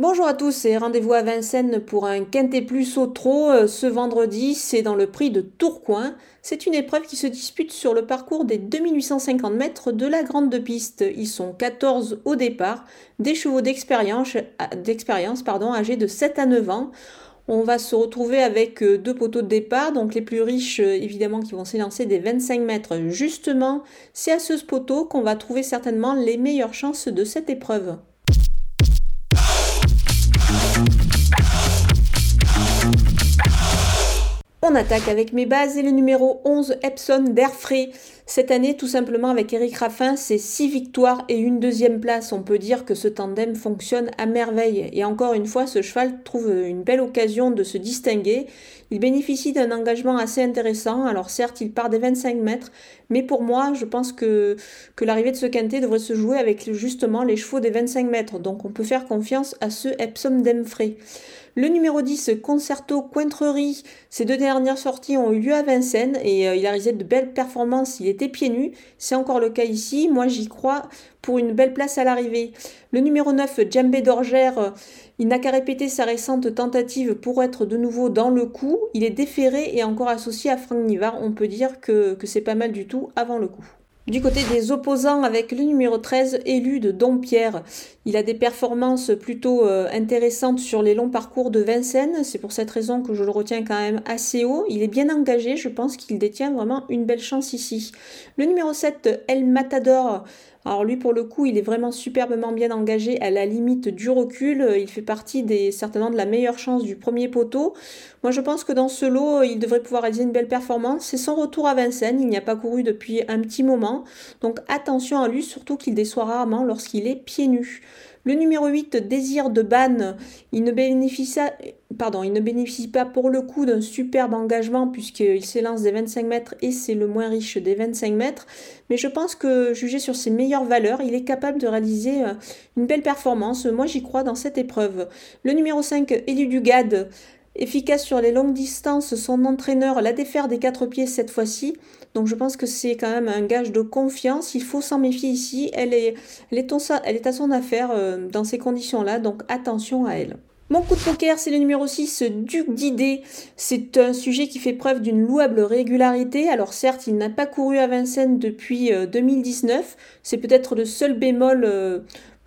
Bonjour à tous et rendez-vous à Vincennes pour un Quintet Plus au trot euh, ce vendredi. C'est dans le prix de Tourcoing. C'est une épreuve qui se dispute sur le parcours des 2850 mètres de la grande piste. Ils sont 14 au départ, des chevaux d'expérience, d'expérience pardon, âgés de 7 à 9 ans. On va se retrouver avec euh, deux poteaux de départ, donc les plus riches euh, évidemment qui vont s'élancer des 25 mètres. Justement, c'est à ce poteau qu'on va trouver certainement les meilleures chances de cette épreuve. On attaque avec mes bases et le numéro 11 Epson d'Airfray. Cette année, tout simplement avec Eric Raffin, c'est 6 victoires et une deuxième place. On peut dire que ce tandem fonctionne à merveille. Et encore une fois, ce cheval trouve une belle occasion de se distinguer. Il bénéficie d'un engagement assez intéressant. Alors certes, il part des 25 mètres, mais pour moi, je pense que, l'arrivée de ce quintet devrait se jouer avec justement les chevaux des 25 mètres. Donc on peut faire confiance à ce Epsom d'Emfray. Le numéro 10, Concerto Cointrerie. Ces deux dernières sorties ont eu lieu à Vincennes et euh, il a réalisé de belles performances. Pieds nus. C'est encore le cas ici. Moi, j'y crois pour une belle place à l'arrivée. Le numéro 9, Djambé d'Orgère. Il n'a qu'à répéter sa récente tentative pour être de nouveau dans le coup. Il est déféré et encore associé à Franck Nivard. On peut dire que c'est pas mal du tout avant le coup. Du côté des opposants, avec le numéro 13 élu de Dompierre, il a des performances plutôt euh, intéressantes sur les longs parcours de Vincennes. C'est pour cette raison que je le retiens quand même assez haut. Il est bien engagé, je pense qu'il détient vraiment une belle chance ici. Le numéro 7, El Matador, alors lui, pour le coup, il est vraiment superbement bien engagé à la limite du recul. Il fait partie des certainement de la meilleure chance du premier poteau. Moi, je pense que dans ce lot, il devrait pouvoir réaliser une belle performance. C'est son retour à Vincennes. Il n'y a pas couru depuis un petit moment. Donc attention à lui, surtout qu'il déçoit rarement lorsqu'il est pieds nus. Le numéro 8, Désir de Banne, il ne bénéficie, pardon, il ne bénéficie pas pour le coup d'un superbe engagement puisqu'il s'élance des 25 mètres et c'est le moins riche des 25 mètres. Mais je pense que, jugé sur ses meilleures valeurs, il est capable de réaliser euh, une belle performance. Moi, j'y crois dans cette épreuve. Le numéro 5, Élu Dugade, Efficace sur les longues distances, son entraîneur l'a défaire des quatre pieds cette fois-ci. Donc je pense que c'est quand même un gage de confiance. Il faut s'en méfier ici. Elle est à son affaire euh, dans ces conditions-là. Donc attention à elle. Mon coup de poker, c'est le numéro 6, Duc d'idées. C'est un sujet qui fait preuve d'une louable régularité. Alors certes, il n'a pas couru à Vincennes depuis 2019. Euh, c'est peut-être le seul bémol euh,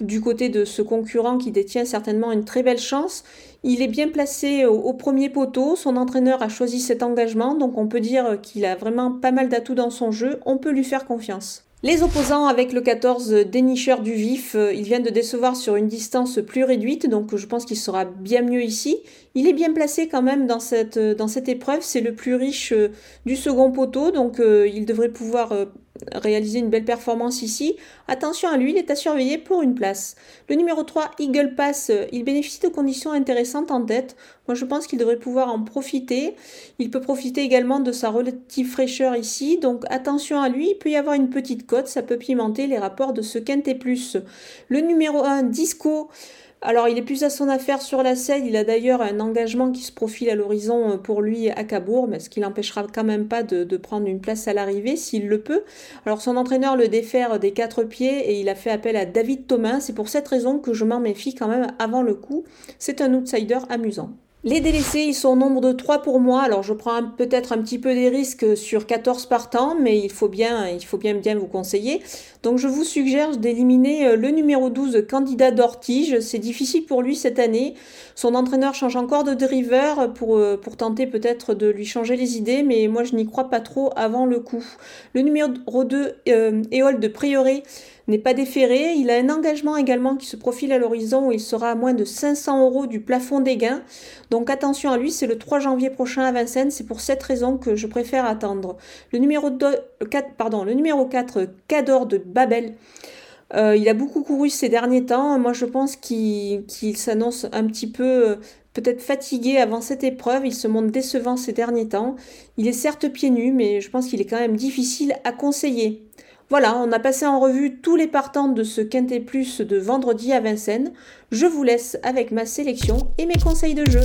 du côté de ce concurrent qui détient certainement une très belle chance. Il est bien placé au, premier poteau, son entraîneur a choisi cet engagement, donc on peut dire qu'il a vraiment pas mal d'atouts dans son jeu, on peut lui faire confiance. Les opposants avec le 14 dénicheur du vif, euh, il vient de décevoir sur une distance plus réduite, donc je pense qu'il sera bien mieux ici. Il est bien placé quand même dans cette, cette épreuve, c'est le plus riche euh, du second poteau, donc euh, il devrait pouvoir réaliser une belle performance ici. Attention à lui, il est à surveiller pour une place. Le numéro 3, Eagle Pass, il bénéficie de conditions intéressantes en tête. Moi, je pense qu'il devrait pouvoir en profiter. Il peut profiter également de sa relative fraîcheur ici. Donc, attention à lui, il peut y avoir une petite cote, ça peut pimenter les rapports de ce quintet plus. Le numéro 1, Disco, alors, il est plus à son affaire sur la selle. Il a d'ailleurs un engagement qui se profile à l'horizon euh, pour lui à Cabourg, mais ce qui l'empêchera quand même pas de, de prendre une place à l'arrivée s'il le peut. Alors, son entraîneur le défère des quatre pieds et il a fait appel à David Thomas. C'est pour cette raison que je m'en méfie quand même avant le coup. C'est un outsider amusant. Les délaissés, ils sont au nombre de 3 pour moi. Alors je prends peut-être un petit peu des risques sur 14 partants, mais il faut bien, il faut bien bien vous conseiller. Donc je vous suggère d'éliminer euh, le numéro 12, candidat d'Ortige. C'est difficile pour lui cette année. Son entraîneur change encore de driver pour, euh, pour tenter peut-être de lui changer les idées, mais moi je n'y crois pas trop avant le coup. Le numéro 2, euh, Éole de Prioré n'est pas déféré. Il a un engagement également qui se profile à l'horizon où il sera à moins de 500 euros du plafond des gains. Donc attention à lui, c'est le 3 janvier prochain à Vincennes. C'est pour cette raison que je préfère attendre. Le numéro 4, pardon, le numéro 4, Cador de Babel. Euh, il a beaucoup couru ces derniers temps. Moi, je pense qu'il s'annonce un petit peu euh, peut-être fatigué avant cette épreuve. Il se montre décevant ces derniers temps. Il est certes pieds nus, mais je pense qu'il est quand même difficile à conseiller. Voilà, on a passé en revue tous les partants de ce Quintet Plus de vendredi à Vincennes. Je vous laisse avec ma sélection et mes conseils de jeu.